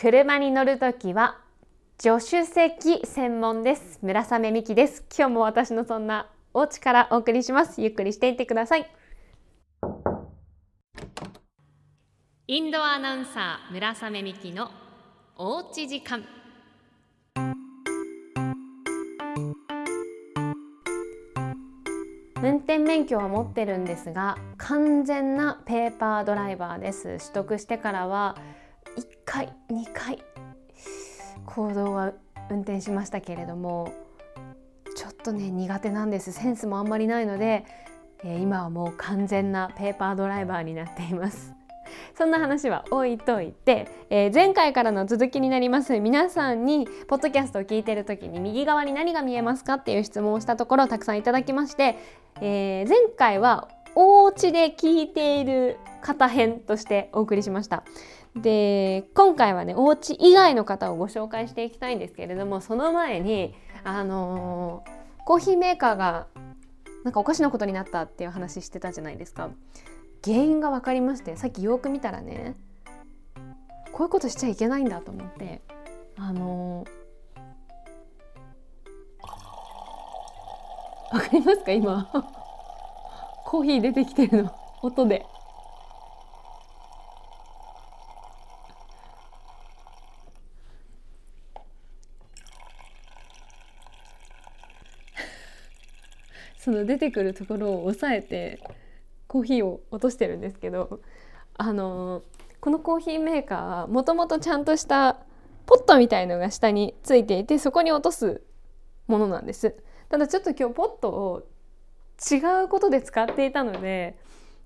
車に乗るときは助手席専門です。村雨美希です。今日も私のそんなお家からお送りします。ゆっくりしていってください。インドアナウンサー村雨美希のおうち時間。運転免許は持ってるんですが完全なペーパードライバーです。取得してからは回2回行動は運転しましたけれどもちょっとね苦手なんです。センスもあんまりないので、えー、今はもう完全なペーパードライバーになっています。そんな話は置いといて、えー、前回からの続きになります皆さんにポッドキャストを聞いてる時に右側に何が見えますかっていう質問をしたところたくさんいただきまして、えー、前回はお家で聞いている方編としてお送りしました。で今回はねお家以外の方をご紹介していきたいんですけれどもその前にあのー、コーヒーメーカーがなんかおかしなことになったっていう話してたじゃないですか。原因が分かりましてさっきよく見たらねこういうことしちゃいけないんだと思ってあのー、わかりますか？今。コーヒー出てきてるの。音で。その出てくるところを押さえてコーヒーを落としてるんですけどあのこのコーヒーメーカーはもともとちゃんとしたポットみたいのが下についていてそこに落とすものなんです。ただちょっと今日ポットを違うことで使っていたので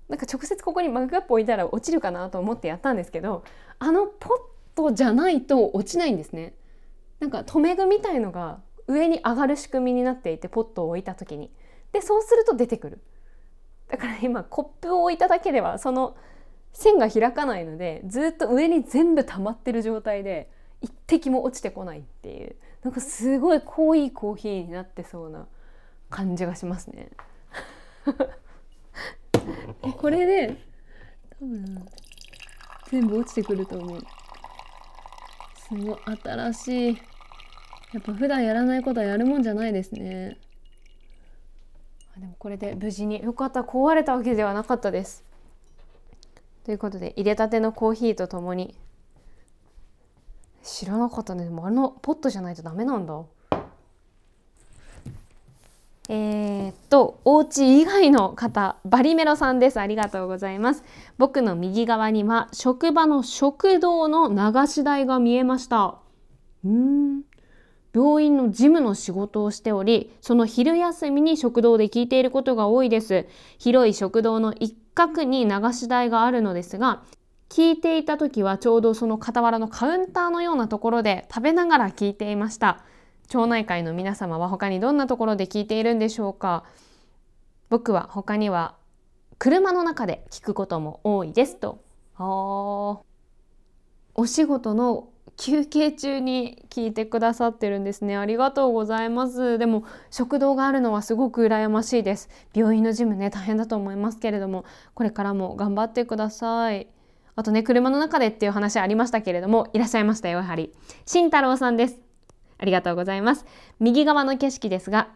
なんか直接ここにマグカップ置いたら落ちるかなと思ってやったんですけどあのポットじゃないと落ちないんですね。なんか留め具みたいのが上に上がる仕組みになっていてポットを置いた時に。でそうすると出てくるだから今コップを置いただけではその線が開かないのでずっと上に全部溜まってる状態で一滴も落ちてこないっていうなんかすごい濃いコーヒーになってそうな感じがしますね。これで多分全部落ちてくると思う。すごい新しい。やっぱ普段やらないことはやるもんじゃないですね。でもこれで無事によかった壊れたわけではなかったです。ということで入れたてのコーヒーとともに。知らなかったね。でもあのポットじゃないとダメなんだ。えー、っとお家以外の方バリメロさんです。ありがとうございます。僕の右側には職場の食堂の流し台が見えました。うん。病院の事務の仕事をしており、その昼休みに食堂で聞いていることが多いです。広い食堂の一角に流し台があるのですが、聞いていた時はちょうどその傍らのカウンターのようなところで食べながら聞いていました。町内会の皆様は他にどんなところで聞いているんでしょうか？僕は他には車の中で聞くことも多いですと。お仕事の休憩中に聞いてくださってるんですね。ありがとうございます。でも食堂があるのはすごく羨ましいです。病院のジムね大変だと思いますけれどもこれからも頑張ってください。あとね車の中でっていう話ありましたけれどもいらっしゃいましたよやはり。慎太郎さんです。ありがとうございます。右側の景色ですが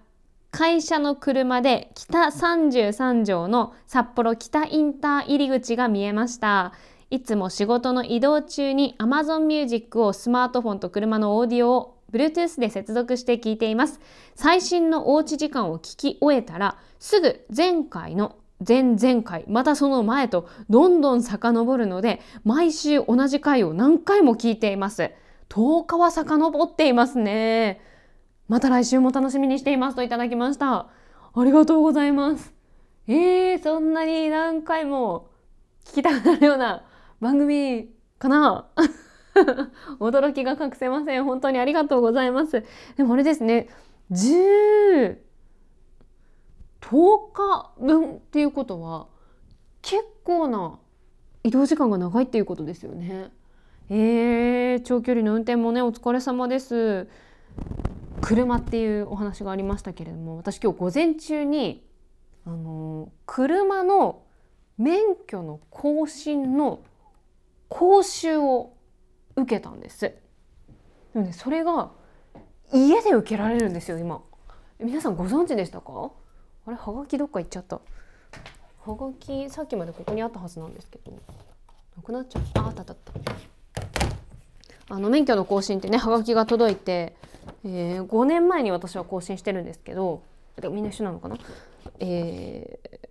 会社の車で北33条の札幌北インター入り口が見えました。いつも仕事の移動中に Amazon Music をスマートフォンと車のオーディオを Bluetooth で接続して聞いています。最新のおうち時間を聞き終えたら、すぐ前回の前々回、またその前とどんどん遡るので、毎週同じ回を何回も聞いています。10日は遡っていますね。また来週も楽しみにしていますといただきました。ありがとうございます。えー、そんなに何回も聞きたくなるような番組かな？驚きが隠せません。本当にありがとうございます。でもあれですね。10 10日分っていうことは結構な移動時間が長いっていうことですよね。えー、長距離の運転もねお疲れ様です。車っていうお話がありましたけれども私今日午前中にあの車の免許の更新の講習を受けたんです。でもねそれが家で受けられるんですよ今。皆さんご存知でしたか？あれはがきどっか行っちゃった。はがきさっきまでここにあったはずなんですけど。なくなっちゃうああったあった。あの免許の更新ってねはがきが届いて、えー、5年前に私は更新してるんですけどみんな一緒なのかな？えー、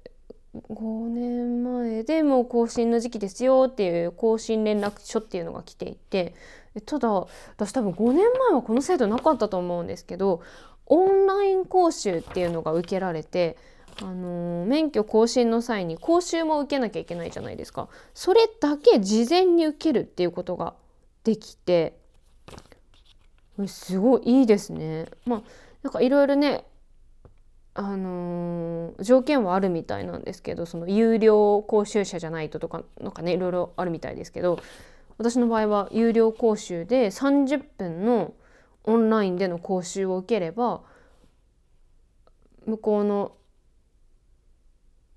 5年前でもう更新の時期ですよっていう更新連絡書っていうのが来ていてただ私多分5年前はこの制度なかったと思うんですけどオンライン講習っていうのが受けられてあのー、免許更新の際に講習も受けなきゃいけないじゃないですか。それだけ事前に受けるっていうことができてすごいいいですね。まあなんかいろいろねあのー、条件はあるみたいなんですけどその有料講習者じゃないととかなんかねいろいろあるみたいですけど私の場合は有料講習で30分のオンラインでの講習を受ければ向こうの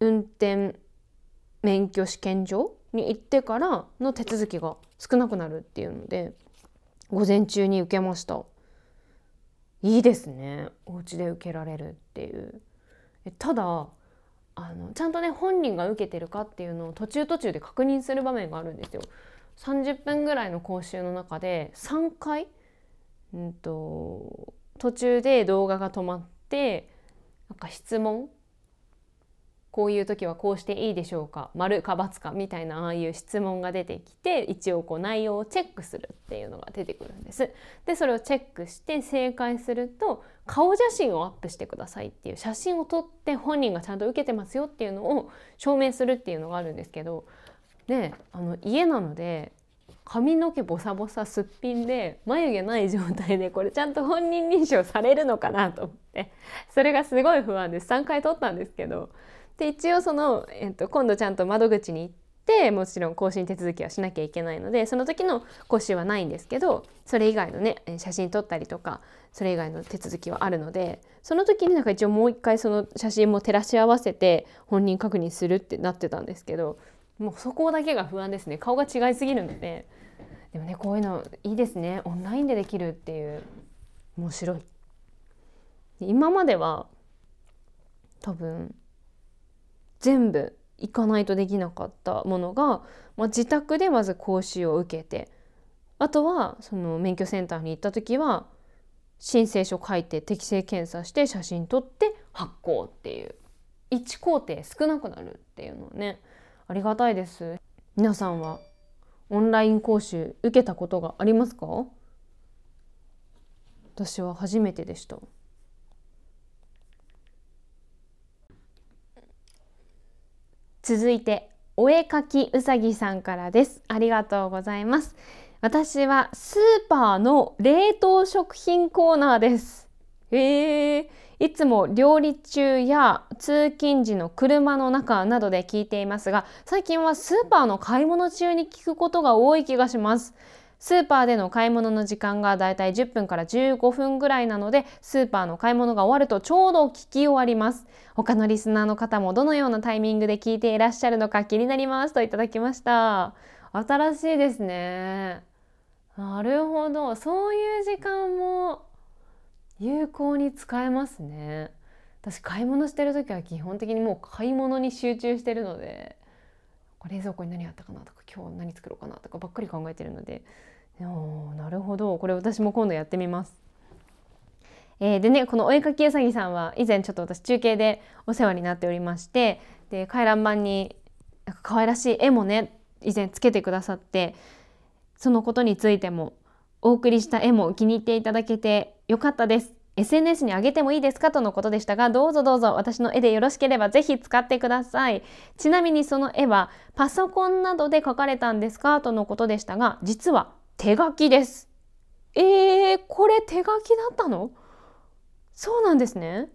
運転免許試験場に行ってからの手続きが少なくなるっていうので午前中に受けました。いいですね。お家で受けられるっていう。ただあのちゃんとね本人が受けてるかっていうのを途中途中で確認する場面があるんですよ。30分ぐらいの講習の中で3回うんと、途中で動画が止まってなんか質問こういう時はこうしていいでしょうか？丸か×かみたいなああいう質問が出てきて一応こう内容をチェックするっていうのが出てくるんです。でそれをチェックして正解すると顔写真をアップしてくださいっていう写真を撮って本人がちゃんと受けてますよっていうのを証明するっていうのがあるんですけどであの家なので髪の毛ボサボサすっぴんで眉毛ない状態でこれちゃんと本人認証されるのかなと思ってそれがすごい不安です3回取ったんですけどで一応その、えっと、今度ちゃんと窓口に行ってもちろん更新手続きはしなきゃいけないのでその時の講習はないんですけどそれ以外のね写真撮ったりとかそれ以外の手続きはあるのでその時になんか一応もう一回その写真も照らし合わせて本人確認するってなってたんですけどもうそこだけが不安ですね。顔が違いすぎるので。でもねこういうのいいですね。オンラインでできるっていう。面白い。今までは多分全部行かないとできなかったものが、まあ、自宅でまず講習を受けてあとはその免許センターに行った時は申請書書いて適正検査して写真撮って発行っていう。1工程少なくなるっていうのねありがたいです。皆さんはオンライン講習受けたことがありますか？私は初めてでした。続いてお絵かきうさぎさんからです。ありがとうございます。私はスーパーの冷凍食品コーナーです。へえー、いつも料理中や通勤時の車の中などで聞いていますが最近はスーパーの買い物中に聞くことが多い気がします。スーパーでの買い物の時間がだいたい10分から15分ぐらいなのでスーパーの買い物が終わるとちょうど聞き終わります。他のリスナーの方もどのようなタイミングで聞いていらっしゃるのか気になりますといただきました。新しいですね。なるほど。そういう時間も有効に使えますね。私買い物してる時は基本的にもう買い物に集中してるので冷蔵庫に何あったかなとか今日何作ろうかなとかばっかり考えてるのでおなるほどこれ私も今度やってみます。えー、でねこのお絵かきうさぎさんは以前ちょっと私中継でお世話になっておりましてで回覧板にか可愛らしい絵もね以前つけてくださってそのことについてもお送りした絵も気に入っていただけてよかったです。SNS に上げてもいいですかとのことでしたが、どうぞどうぞ私の絵でよろしければぜひ使ってください。ちなみにその絵はパソコンなどで描かれたんですか？とのことでしたが、実は手書きです。えー、これ手書きだったの？そうなんですね。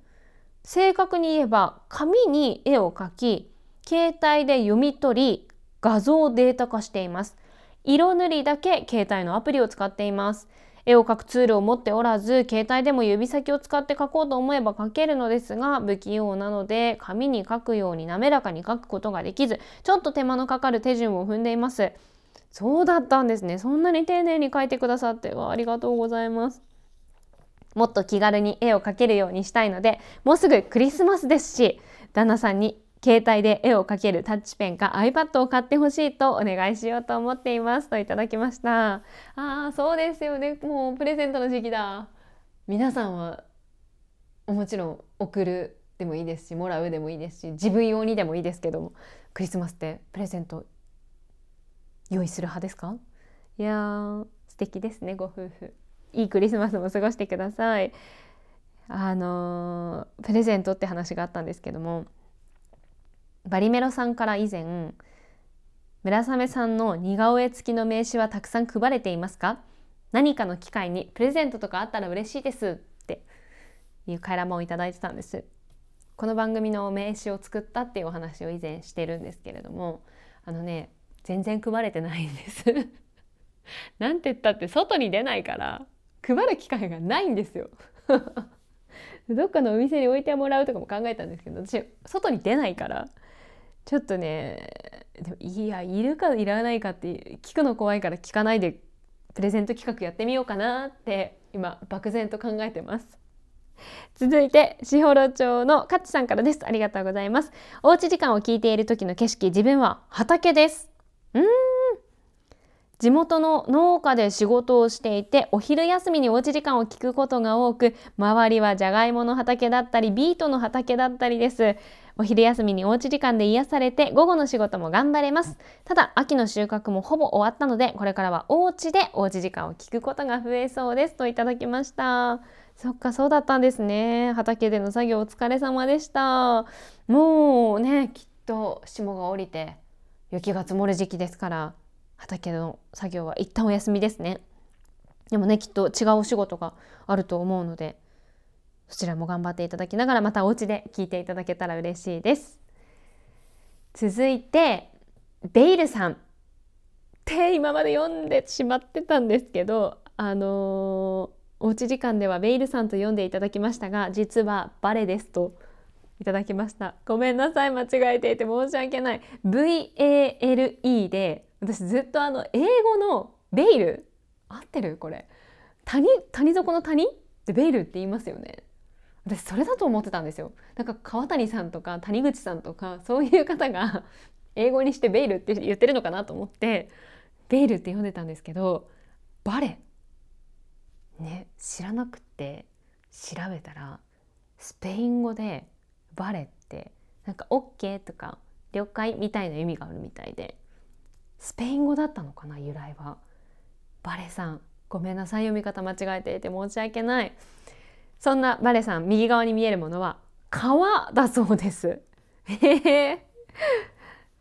正確に言えば紙に絵を描き、携帯で読み取り、画像データ化しています。色塗りだけ携帯のアプリを使っています。絵を描くツールを持っておらず、携帯でも指先を使って描こうと思えば描けるのですが、不器用なので、紙に描くように滑らかに描くことができず、ちょっと手間のかかる手順を踏んでいます。そうだったんですね。そんなに丁寧に描いてくださってありがとうございます。もっと気軽に絵を描けるようにしたいのでもうすぐクリスマスですし旦那さんに携帯で絵を描けるタッチペンか iPad を買ってほしいとお願いしようと思っています。といただきました。あーそうですよね。もうプレゼントの時期だ。皆さんはもちろん送るでもいいですしもらうでもいいですし自分用にでもいいですけどもクリスマスってプレゼント用意する派ですか？いやー素敵ですねご夫婦。いいクリスマスも過ごしてください。あのー、プレゼントって話があったんですけどもバリメロさんから以前村雨さんの似顔絵付きの名刺はたくさん配れていますか？何かの機会にプレゼントとかあったら嬉しいですっていう回覧板をいただいてたんです。この番組の名刺を作ったっていうお話を以前してるんですけれどもあのね全然配れてないんです。なんて言ったって外に出ないから配る機会がないんですよ。どっかのお店に置いてもらうとかも考えたんですけど私外に出ないからちょっとねでもいやいるかいらないかって聞くの怖いから聞かないでプレゼント企画やってみようかなって今漠然と考えてます。続いて士幌町のカッチさんからです。ありがとうございます。おうち時間を聞いている時の景色自分は畑です。うん。地元の農家で仕事をしていてお昼休みにおうち時間を聞くことが多く周りはじゃがいもの畑だったりビートの畑だったりです。お昼休みにおうち時間で癒されて午後の仕事も頑張れます。ただ秋の収穫もほぼ終わったのでこれからはお家でおうち時間を聞くことが増えそうです。といただきました。そっかそうだったんですね。畑での作業お疲れ様でした。もうねきっと霜が降りて雪が積もる時期ですから畑の作業は一旦お休みですね。でもねきっと違うお仕事があると思うのでそちらも頑張っていただきながらまたお家で聞いていただけたら嬉しいです。続いてベイルさん。って今まで読んでしまってたんですけどあのー、おうち時間ではベイルさんと読んでいただきましたが実はバレですと。いただきました。ごめんなさい。間違えていて申し訳ない。VALE で私ずっとあの英語のベイル合ってる？これ。谷谷底の谷？ってベイルって言いますよね。私それだと思ってたんですよ。なんか川谷さんとか谷口さんとかそういう方が 英語にしてベイルって言ってるのかなと思ってベイルって読んでたんですけどバレ。ね知らなくて調べたらスペイン語でバレってなんか OK とか了解みたいな意味があるみたいでスペイン語だったのかな由来は。バレさんごめんなさい読み方間違えていて申し訳ない。そんなバレさん右側に見えるものは川だそうです。え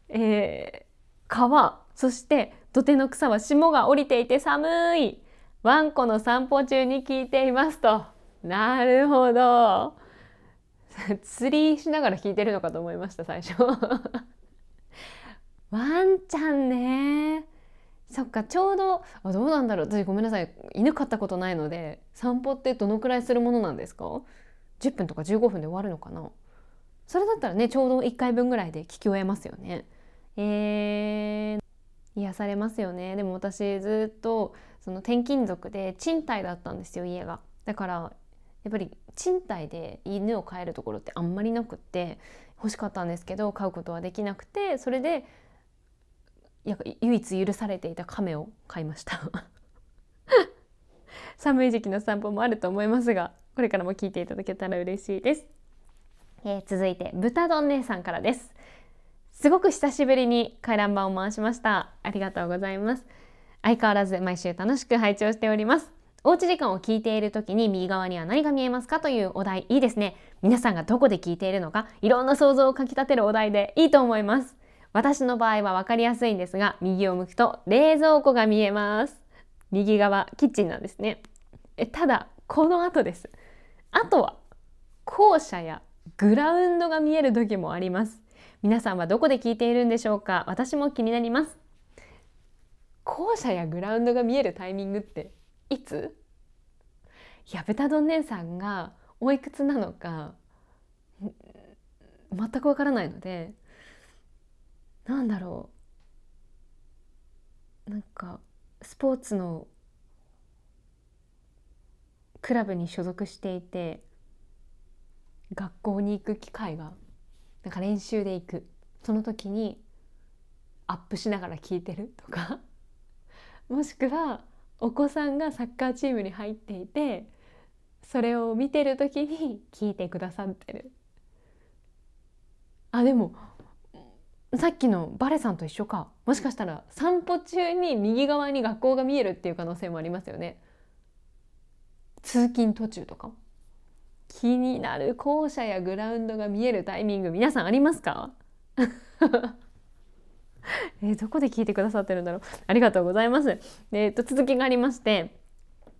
ー、川。そして土手の草は霜が降りていて寒い。ワンコの散歩中に聞いていますと。なるほど。釣りしながら聞いてるのかと思いました最初。ワンちゃんね。そっかちょうどあどうなんだろう。私ごめんなさい。犬飼ったことないので散歩ってどのくらいするものなんですか？10分とか15分で終わるのかな。それだったらねちょうど1回分ぐらいで聞き終えますよね。えー、癒されますよね。でも私ずっとその転勤族で賃貸だったんですよ家が。だからやっぱり賃貸で犬を飼えるところってあんまりなくって欲しかったんですけど飼うことはできなくてそれで唯一許されていた亀を飼いました。寒い時期の散歩もあると思いますがこれからも聞いていただけたら嬉しいです、えー、続いて豚丼姉さんからです。すごく久しぶりに回覧板を回しました。ありがとうございます。相変わらず毎週楽しく拝聴しております。おうち時間を聞いている時に右側には何が見えますかというお題いいですね。皆さんがどこで聞いているのかいろんな想像をかきたてるお題でいいと思います。私の場合は分かりやすいんですが右を向くと冷蔵庫が見えます。右側キッチンなんですね。えただこの後です。あとは校舎やグラウンドが見える時もあります。皆さんはどこで聞いているんでしょうか。私も気になります。校舎やグラウンドが見えるタイミングっていつ？いや豚丼姉さんがおいくつなのか全くわからないのでなんだろう。なんかスポーツのクラブに所属していて学校に行く機会がなんか練習で行く。その時にアップしながら聞いてるとか。もしくはお子さんがサッカーチームに入っていてそれを見てる時に聞いてくださってる。あでもさっきのバレさんと一緒か。もしかしたら散歩中に右側に学校が見えるっていう可能性もありますよね。通勤途中とか気になる校舎やグラウンドが見えるタイミング皆さんありますか？えー、どこで聞いてくださってるんだろうありがとうございます。えーと、続きがありまして、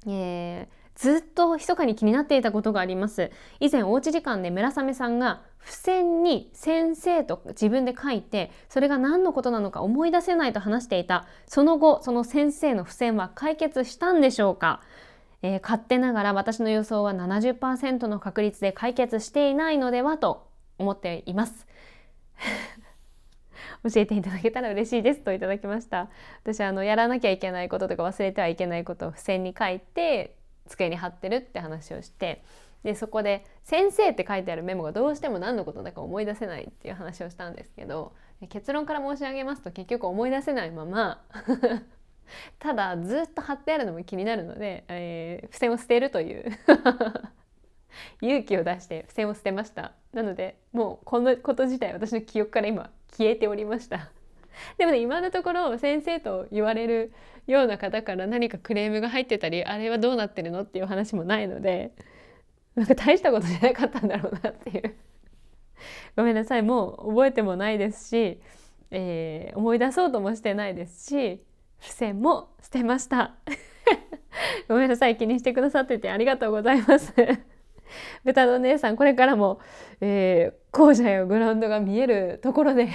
えー、ずっと密かに気になっていたことがあります。以前おうち時間で村雨さんが付箋に先生と自分で書いてそれが何のことなのか思い出せないと話していたその後その先生の付箋は解決したんでしょうかえー、勝手ながら私の予想は70%の確率で解決していないのではと思っています教えていただけたら嬉しいですといただきました。私あのやらなきゃいけないこととか忘れてはいけないことを付箋に書いて机に貼ってるって話をしてでそこで「先生」って書いてあるメモがどうしても何のことだか思い出せないっていう話をしたんですけど結論から申し上げますと結局思い出せないまま ただずっと貼ってあるのも気になるので、えー、付箋を捨てるという。勇気を出して付箋を捨てました。なのでもうこのこと自体私の記憶から今消えておりました。でもね今のところ先生と言われるような方から何かクレームが入ってたりあれはどうなってるのっていう話もないので なんか大したことじゃなかったんだろうなっていう。ごめんなさい。もう覚えてもないですし、えー、思い出そうともしてないですし付箋も捨てました。ごめんなさい。気にしてくださっててありがとうございます。豚の姉さんこれからも、えー、校舎やグラウンドが見えるところで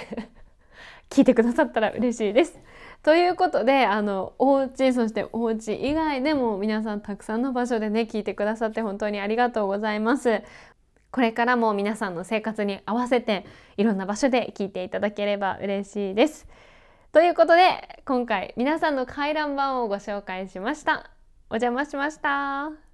聞いてくださったら嬉しいです。ということであのお家そしてお家以外でも皆さんたくさんの場所でね聞いてくださって本当にありがとうございます。これからも皆さんの生活に合わせていろんな場所で聞いていただければ嬉しいです。ということで今回皆さんの回覧板をご紹介しました。お邪魔しました。